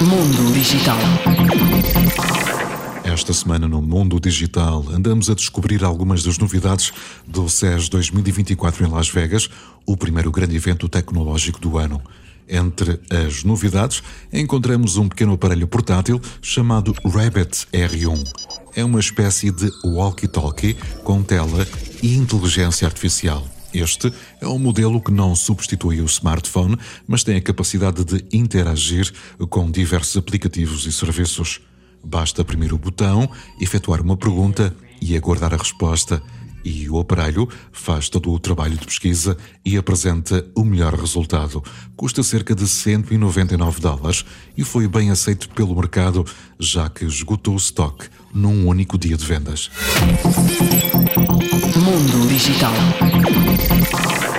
Mundo Digital. Esta semana no Mundo Digital andamos a descobrir algumas das novidades do CES 2024 em Las Vegas, o primeiro grande evento tecnológico do ano. Entre as novidades, encontramos um pequeno aparelho portátil chamado Rabbit R1. É uma espécie de walkie-talkie com tela e inteligência artificial. Este é um modelo que não substitui o smartphone, mas tem a capacidade de interagir com diversos aplicativos e serviços. Basta oprimir o botão, efetuar uma pergunta e aguardar a resposta. E o aparelho faz todo o trabalho de pesquisa e apresenta o melhor resultado. Custa cerca de 199 dólares e foi bem aceito pelo mercado, já que esgotou o estoque num único dia de vendas. Mundo Digital. and all.